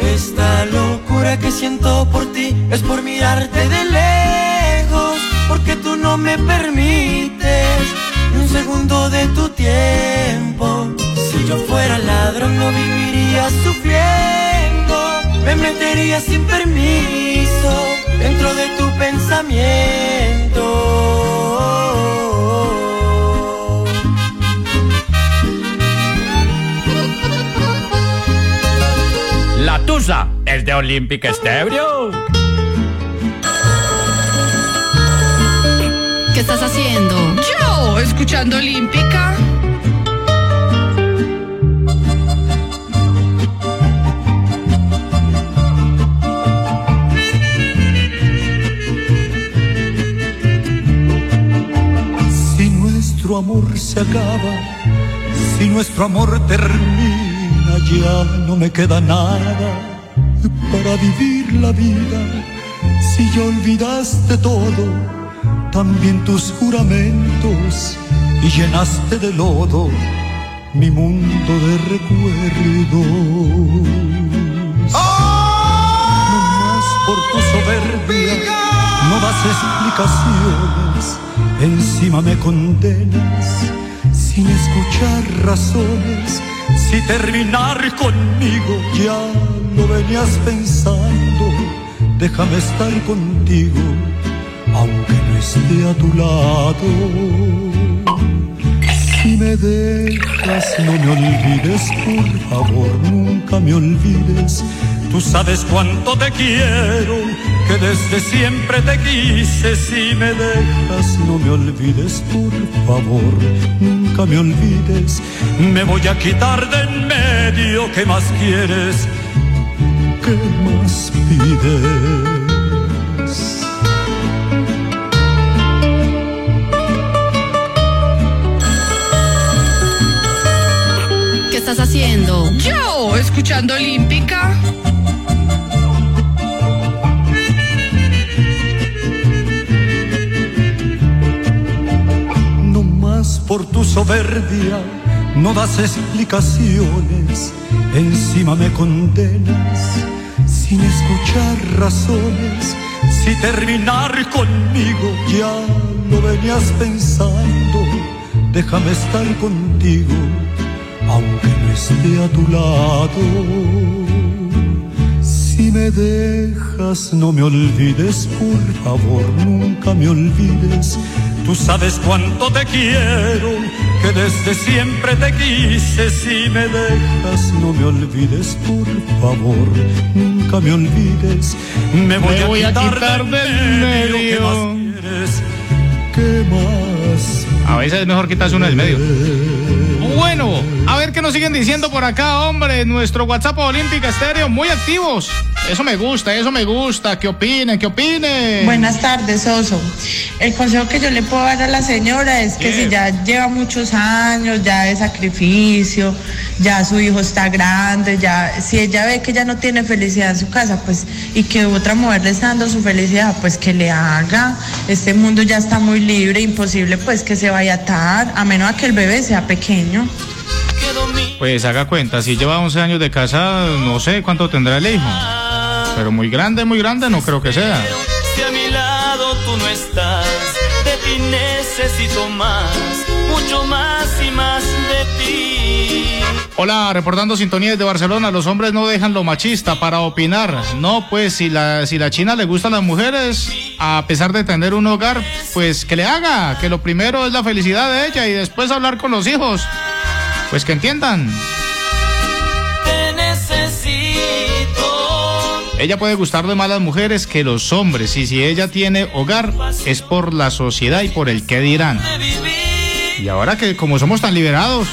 Esta locura que siento por ti es por mirarte de lejos, porque tú no me permites un segundo de tu tiempo. Si yo fuera ladrón no viviría sufriendo, me metería sin permiso dentro de tu pensamiento. La tusa es de Olímpica Estéreo. ¿Qué estás haciendo? Yo, escuchando Olímpica. Nuestro amor se acaba, si nuestro amor termina, ya no me queda nada para vivir la vida. Si ya olvidaste todo, también tus juramentos y llenaste de lodo mi mundo de recuerdos. No más por tu soberbia, no das explicaciones, encima me condenas sin escuchar razones. Si terminar conmigo ya lo venías pensando, déjame estar contigo, aunque no esté a tu lado. Si me dejas, no me olvides, por favor, nunca me olvides. Tú sabes cuánto te quiero, que desde siempre te quise. Si me dejas, no me olvides, por favor, nunca me olvides. Me voy a quitar de en medio, ¿qué más quieres? ¿Qué más pides? ¿Qué estás haciendo? Yo, escuchando Olímpica. Por tu soberbia, no das explicaciones, encima me condenas sin escuchar razones. Si terminar conmigo ya lo venías pensando, déjame estar contigo, aunque no esté a tu lado. Si me dejas, no me olvides, por favor, nunca me olvides. Tú sabes cuánto te quiero, que desde siempre te quise. Si me dejas, no me olvides, por favor, nunca me olvides. Me voy, Me a, voy a quitar, quitar del medio. ¿Qué más quieres? ¿Qué más? A veces es mejor quitarse uno del medio. Bueno, qué nos siguen diciendo por acá, hombre. Nuestro WhatsApp Olímpica Estéreo, muy activos. Eso me gusta, eso me gusta. ¿Qué opinen? ¿Qué opinen? Buenas tardes, Oso. El consejo que yo le puedo dar a la señora es que si ya lleva muchos años, ya de sacrificio, ya su hijo está grande, ya si ella ve que ya no tiene felicidad en su casa, pues y que otra mujer le está dando su felicidad, pues que le haga. Este mundo ya está muy libre, imposible pues que se vaya a atar, a menos a que el bebé sea pequeño. Pues haga cuenta, si lleva 11 años de casa, no sé cuánto tendrá el hijo. Pero muy grande, muy grande, no creo que sea. Si a mi lado tú no estás, de ti necesito más, mucho más y más de ti. Hola, reportando sintonía desde Barcelona. Los hombres no dejan lo machista para opinar. No, pues si la, si la China le gustan las mujeres, a pesar de tener un hogar, pues que le haga. Que lo primero es la felicidad de ella y después hablar con los hijos. Pues que entiendan. Te necesito. Ella puede gustar de más las mujeres que los hombres. Y si ella tiene hogar, es por la sociedad y por el que dirán. Y ahora que como somos tan liberados,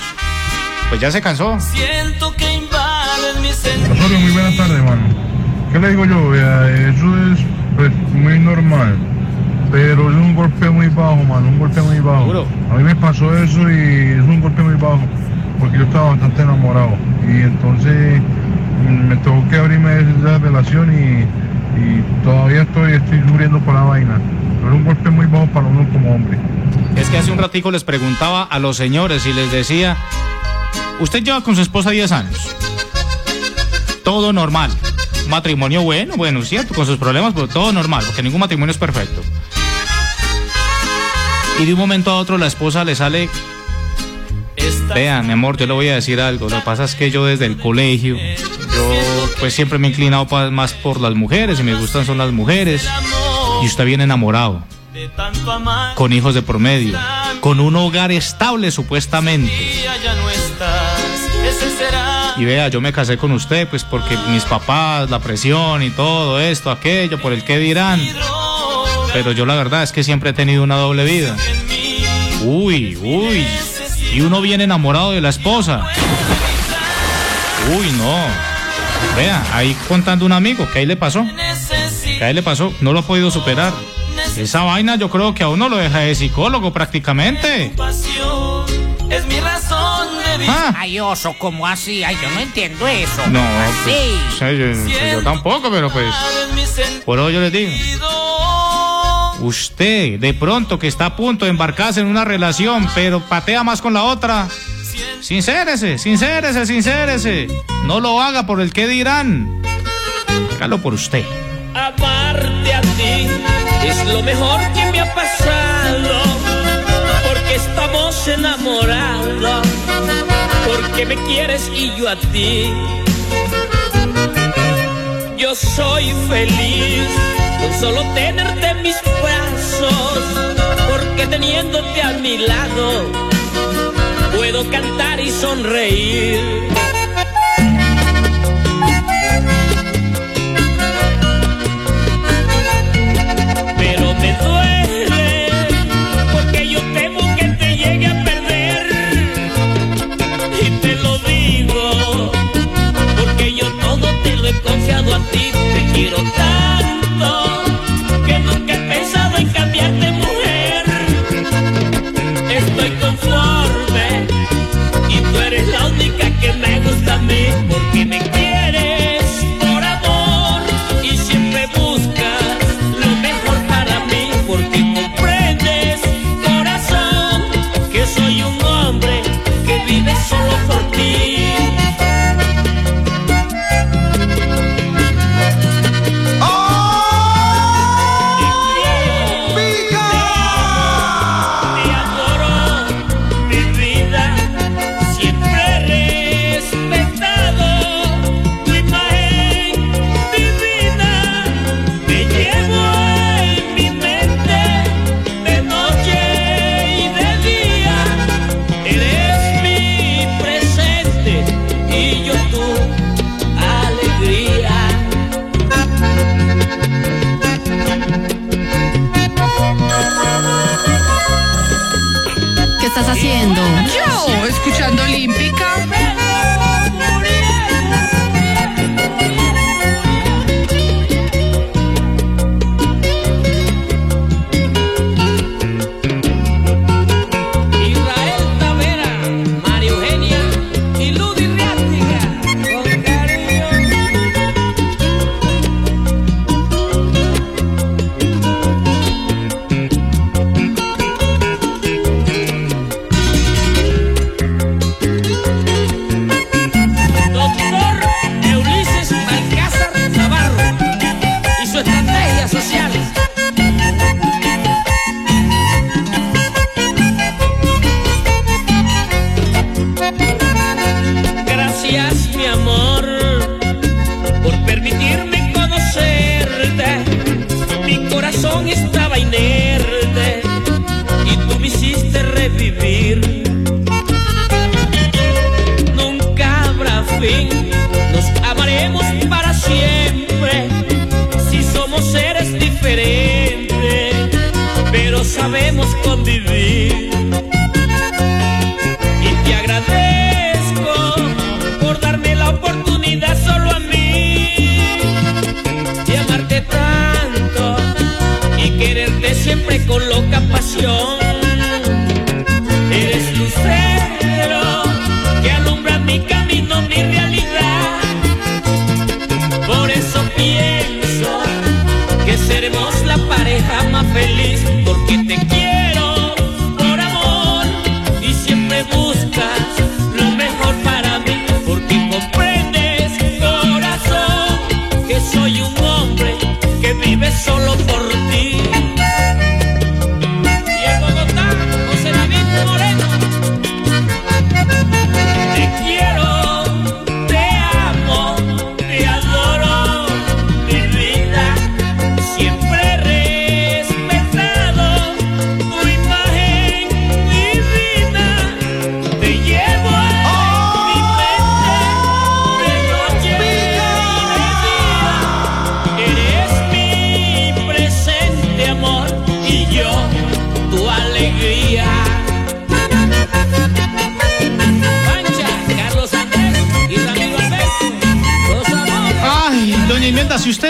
pues ya se cansó. Siento que invaden mis Osorio, muy buenas tardes, mano. ¿Qué le digo yo? Eso es pues, muy normal. Pero es un golpe muy bajo, mano, un golpe muy bajo. A mí me pasó eso y es un golpe muy bajo. Porque yo estaba bastante enamorado. Y entonces mm, me tocó que abrirme esa relación y, todavía estoy, estoy sufriendo por la vaina. Pero un golpe muy bajo para uno como hombre. Es que hace un ratico les preguntaba a los señores y les decía, usted lleva con su esposa 10 años. Todo normal. Matrimonio bueno, bueno, cierto, con sus problemas, pero todo normal, porque ningún matrimonio es perfecto. Y de un momento a otro la esposa le sale... Vean, mi amor, yo le voy a decir algo. Lo que pasa es que yo desde el colegio, yo pues siempre me he inclinado más por las mujeres y me gustan son las mujeres. Y usted viene enamorado con hijos de por medio, con un hogar estable supuestamente. Y vea, yo me casé con usted, pues porque mis papás, la presión y todo esto, aquello, por el que dirán. Pero yo la verdad es que siempre he tenido una doble vida. Uy, uy. Y uno viene enamorado de la esposa. Uy, no. Vea, ahí contando un amigo, que ahí le pasó. Que ahí le pasó, no lo ha podido superar. Esa vaina yo creo que a uno lo deja de psicólogo prácticamente. Pasión es mi razón de vivir. Ay, oso, ¿cómo así? Ay, yo no entiendo eso. No, ¿Cómo pues, así? o sea, yo, pues, yo tampoco, pero pues. Por eso yo les digo. Usted, de pronto, que está a punto de embarcarse en una relación, pero patea más con la otra. Sincérese, sincérese, sincérese. No lo haga por el que dirán. Hágalo por usted. Aparte a ti es lo mejor que me ha pasado. Porque estamos enamorados. Porque me quieres y yo a ti. Yo soy feliz con solo tenerte en mis brazos, porque teniéndote a mi lado puedo cantar y sonreír. Pero me duele porque yo temo que te llegue a perder y te lo digo porque yo todo te lo he confiado a ti, te quiero tanto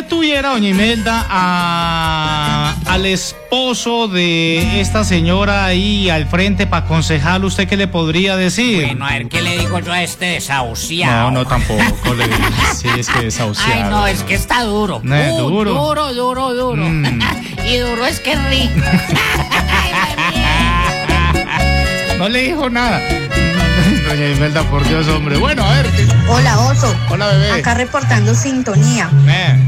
tuviera, doña Imelda, a, al esposo de esta señora ahí al frente para aconsejarlo, ¿usted qué le podría decir? Bueno, a ver, ¿qué le digo yo a este desahuciado? No, no, tampoco le digo. Sí, es que desahuciado. Ay, no, es que está duro. No, es uh, duro. Duro, duro, duro. Mm. Y duro es que rico. no le dijo nada doña Imelda, por Dios, hombre. Bueno, a ver. ¿qué- Hola, Oso. Hola, bebé. Acá reportando sintonía.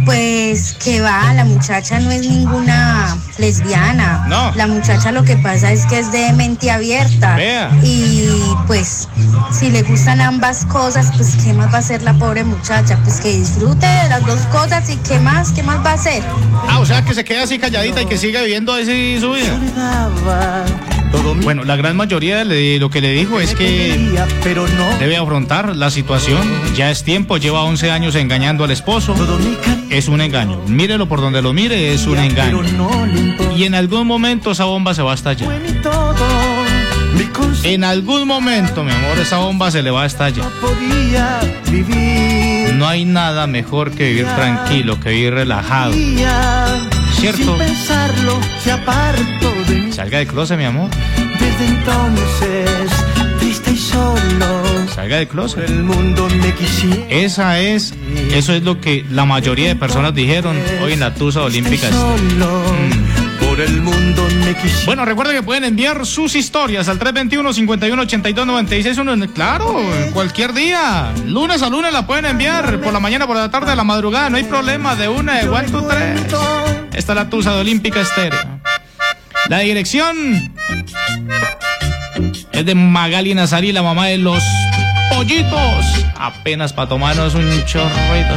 Pues que va, la muchacha no es ninguna lesbiana. No. La muchacha lo que pasa es que es de mente abierta. Vea. Y pues, si le gustan ambas cosas, pues qué más va a hacer la pobre muchacha. Pues que disfrute de las dos cosas y qué más, qué más va a hacer. Ah, o sea, que se quede así calladita y que siga viviendo así su vida. Bueno, la gran mayoría de lo que le dijo es que debe afrontar la situación. Ya es tiempo, lleva 11 años engañando al esposo. Es un engaño. Mírelo por donde lo mire, es un engaño. Y en algún momento esa bomba se va a estallar. En algún momento, mi amor, esa bomba se le va a estallar. No hay nada mejor que vivir tranquilo, que vivir relajado. ¿Cierto? De. Salga del closet, mi amor. Desde entonces, y solo. Salga del closet. El mundo me quisiera. Esa es, eso es lo que la mayoría de personas dijeron hoy en la Tusa Olímpica. Solo. Por el mundo me. Bueno, recuerden que pueden enviar sus historias al 321-5182-96. Claro, cualquier día. Lunes a lunes la pueden enviar. Por la mañana, por la tarde, a la madrugada. No hay problema. De una, de one, two, tres. Esta es la Tusa de Olímpica Estéreo. La dirección es de Magali Nazarí, la mamá de los pollitos. Apenas para tomarnos un chorrito.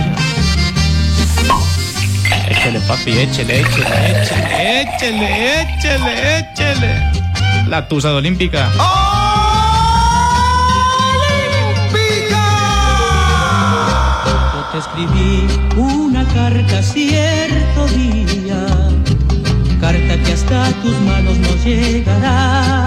Échele, papi, échele, échele, échele, échele, échele, échele. La tusa de Olímpica. Yo te escribí una carta cierto día, carta que hasta tus manos no llegará.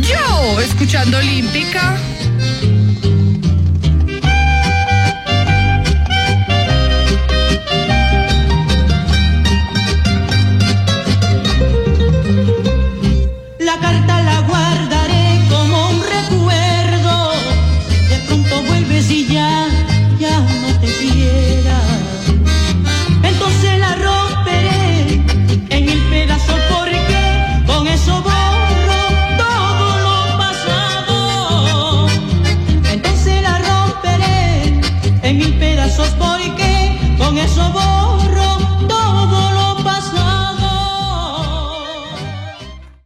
Yo, escuchando Olímpica.